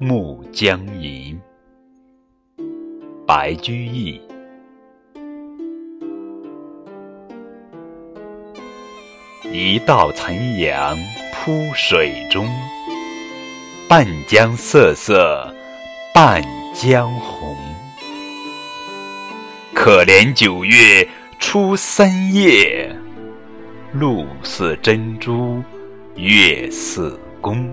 暮江吟白居易。一道残阳铺水中半江瑟瑟半江红。可怜九月初三夜露似真珠月似弓